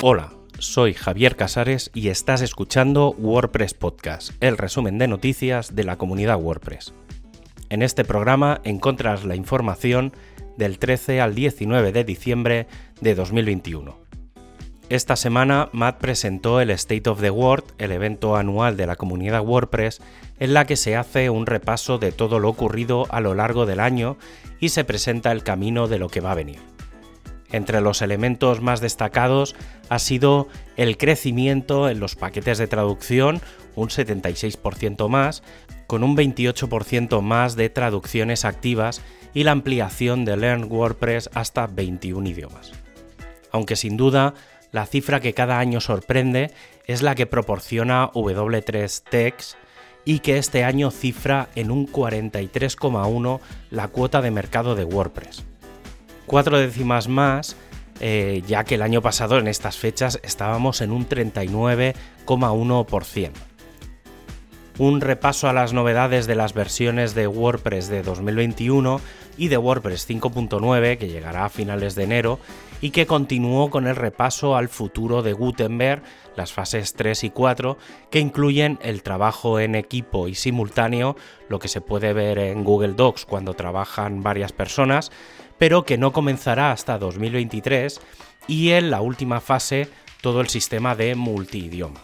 Hola, soy Javier Casares y estás escuchando WordPress Podcast, el resumen de noticias de la comunidad WordPress. En este programa encontrarás la información del 13 al 19 de diciembre de 2021. Esta semana Matt presentó el State of the Word, el evento anual de la comunidad WordPress, en la que se hace un repaso de todo lo ocurrido a lo largo del año y se presenta el camino de lo que va a venir. Entre los elementos más destacados ha sido el crecimiento en los paquetes de traducción, un 76% más, con un 28% más de traducciones activas y la ampliación de Learn WordPress hasta 21 idiomas. Aunque sin duda la cifra que cada año sorprende es la que proporciona W3 Tex y que este año cifra en un 43,1 la cuota de mercado de WordPress. Cuatro décimas más, eh, ya que el año pasado en estas fechas estábamos en un 39,1% un repaso a las novedades de las versiones de WordPress de 2021 y de WordPress 5.9 que llegará a finales de enero y que continuó con el repaso al futuro de Gutenberg, las fases 3 y 4, que incluyen el trabajo en equipo y simultáneo, lo que se puede ver en Google Docs cuando trabajan varias personas, pero que no comenzará hasta 2023 y en la última fase todo el sistema de multiidioma.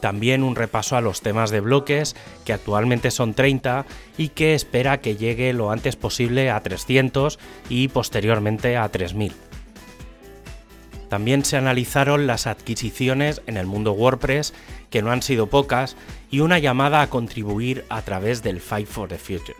También un repaso a los temas de bloques, que actualmente son 30 y que espera que llegue lo antes posible a 300 y posteriormente a 3000. También se analizaron las adquisiciones en el mundo WordPress, que no han sido pocas, y una llamada a contribuir a través del Fight for the Future.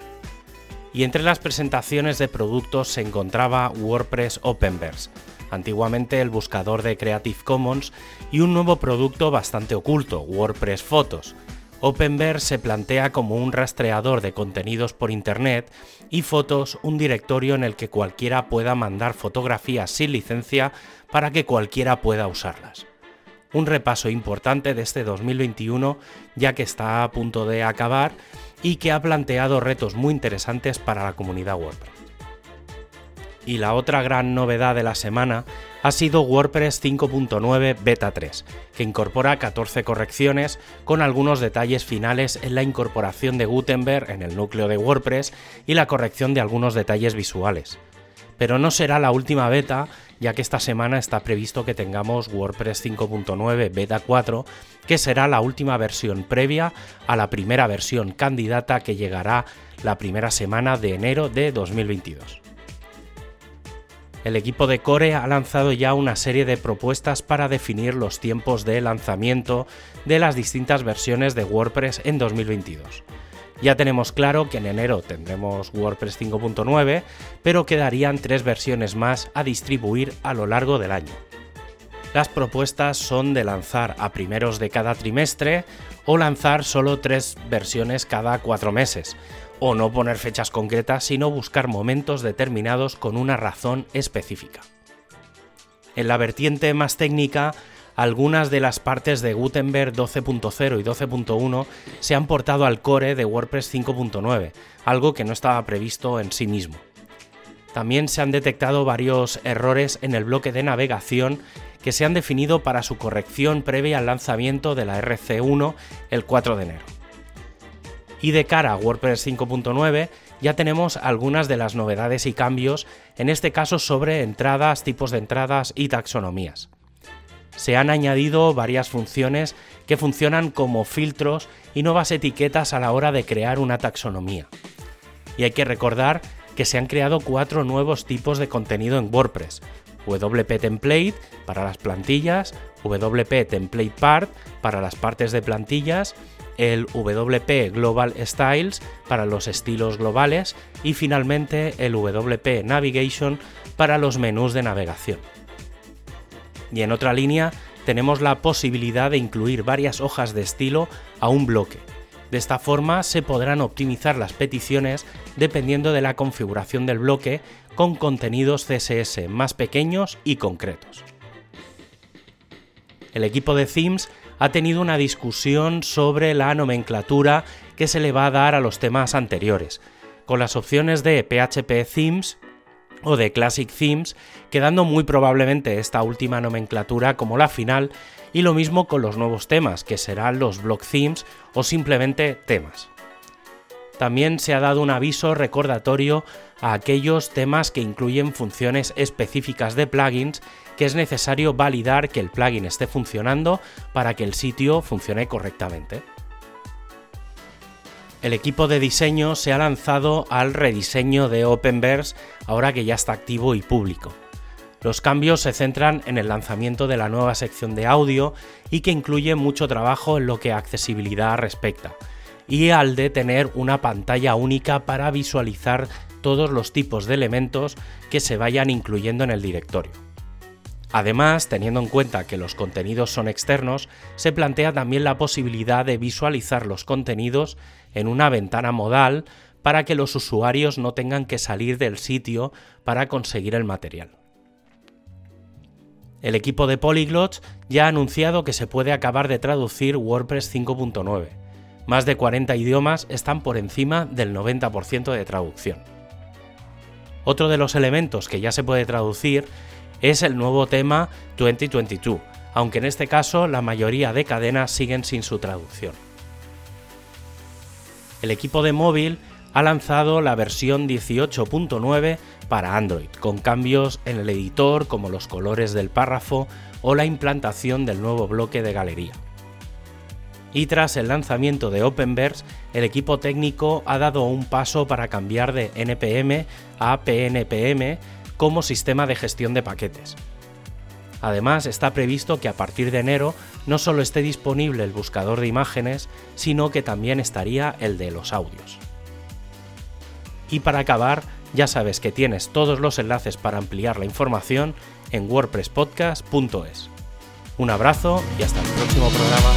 Y entre las presentaciones de productos se encontraba WordPress Openverse, antiguamente el buscador de Creative Commons, y un nuevo producto bastante oculto, WordPress Photos. Openverse se plantea como un rastreador de contenidos por Internet y Fotos un directorio en el que cualquiera pueda mandar fotografías sin licencia para que cualquiera pueda usarlas. Un repaso importante de este 2021 ya que está a punto de acabar y que ha planteado retos muy interesantes para la comunidad WordPress. Y la otra gran novedad de la semana ha sido WordPress 5.9 Beta 3, que incorpora 14 correcciones con algunos detalles finales en la incorporación de Gutenberg en el núcleo de WordPress y la corrección de algunos detalles visuales. Pero no será la última beta, ya que esta semana está previsto que tengamos WordPress 5.9 Beta 4, que será la última versión previa a la primera versión candidata que llegará la primera semana de enero de 2022 el equipo de Core ha lanzado ya una serie de propuestas para definir los tiempos de lanzamiento de las distintas versiones de WordPress en 2022. Ya tenemos claro que en enero tendremos WordPress 5.9, pero quedarían tres versiones más a distribuir a lo largo del año. Las propuestas son de lanzar a primeros de cada trimestre o lanzar solo tres versiones cada cuatro meses, o no poner fechas concretas, sino buscar momentos determinados con una razón específica. En la vertiente más técnica, algunas de las partes de Gutenberg 12.0 y 12.1 se han portado al core de WordPress 5.9, algo que no estaba previsto en sí mismo. También se han detectado varios errores en el bloque de navegación que se han definido para su corrección previa al lanzamiento de la RC1 el 4 de enero. Y de cara a WordPress 5.9 ya tenemos algunas de las novedades y cambios, en este caso sobre entradas, tipos de entradas y taxonomías. Se han añadido varias funciones que funcionan como filtros y nuevas etiquetas a la hora de crear una taxonomía. Y hay que recordar que se han creado cuatro nuevos tipos de contenido en WordPress. WP Template para las plantillas, WP Template Part para las partes de plantillas el WP Global Styles para los estilos globales y finalmente el WP Navigation para los menús de navegación. Y en otra línea tenemos la posibilidad de incluir varias hojas de estilo a un bloque. De esta forma se podrán optimizar las peticiones dependiendo de la configuración del bloque con contenidos CSS más pequeños y concretos. El equipo de themes ha tenido una discusión sobre la nomenclatura que se le va a dar a los temas anteriores. Con las opciones de PHP Themes, o de Classic Themes, quedando muy probablemente esta última nomenclatura como la final, y lo mismo con los nuevos temas, que serán los Block Themes o simplemente temas. También se ha dado un aviso recordatorio a aquellos temas que incluyen funciones específicas de plugins que es necesario validar que el plugin esté funcionando para que el sitio funcione correctamente. El equipo de diseño se ha lanzado al rediseño de Openverse ahora que ya está activo y público. Los cambios se centran en el lanzamiento de la nueva sección de audio y que incluye mucho trabajo en lo que accesibilidad respecta, y al de tener una pantalla única para visualizar todos los tipos de elementos que se vayan incluyendo en el directorio. Además, teniendo en cuenta que los contenidos son externos, se plantea también la posibilidad de visualizar los contenidos en una ventana modal para que los usuarios no tengan que salir del sitio para conseguir el material. El equipo de Polyglots ya ha anunciado que se puede acabar de traducir WordPress 5.9. Más de 40 idiomas están por encima del 90% de traducción. Otro de los elementos que ya se puede traducir es el nuevo tema 2022, aunque en este caso la mayoría de cadenas siguen sin su traducción. El equipo de móvil ha lanzado la versión 18.9 para Android, con cambios en el editor como los colores del párrafo o la implantación del nuevo bloque de galería. Y tras el lanzamiento de Openverse, el equipo técnico ha dado un paso para cambiar de NPM a PNPM como sistema de gestión de paquetes. Además, está previsto que a partir de enero no solo esté disponible el buscador de imágenes, sino que también estaría el de los audios. Y para acabar, ya sabes que tienes todos los enlaces para ampliar la información en wordpresspodcast.es. Un abrazo y hasta el próximo programa.